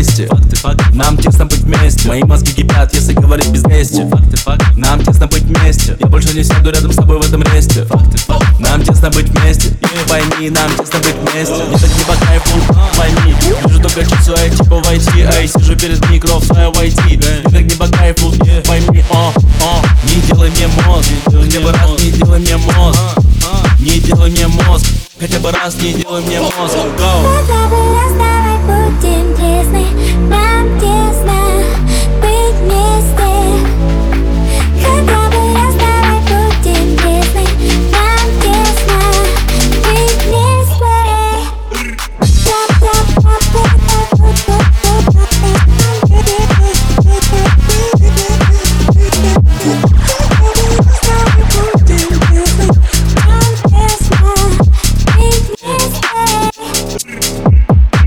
я бести Факты, факты, Нам тесно быть вместе. Мои мозги кипят, если говорить без лести факты, факты, Нам тесно быть вместе. Я больше не сяду рядом с тобой в этом ресте факты, факты. Нам тесно быть вместе. И пойми, нам тесно быть вместе. Мне так не по кайфу, пойми Вижу только часу, эй, типа войти. Эй, сижу перед микро, в свое войти Мне так не по кайфу, пойми, о, о. Не делай мне мозг, хотя бы раз не делай мне мозг. Не делай мне мозг, хотя бы раз не делай мне мозг. Go.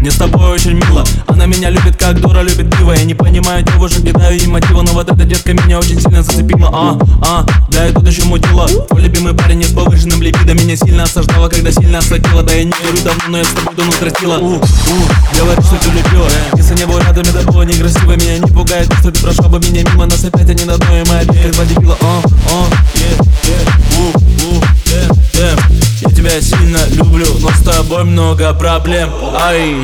Мне с тобой очень мило. Она меня любит, как дура любит пиво. Я не понимаю девушек, кидаю ей мотива. Но вот эта детка меня очень сильно зацепила. А, а, да и тут еще мутила Твой любимый парень не с повышенным либидо Меня сильно осаждала, когда сильно осадила. Да я не верю давно, но я с тобой давно страстила У, у, говоришь, что ты любила Если не был рядом, это было некрасиво. Меня не пугает, что ты прошла бы меня мимо. Нас опять они на дно, и мы опять два дебила А, тобой много проблем. Ай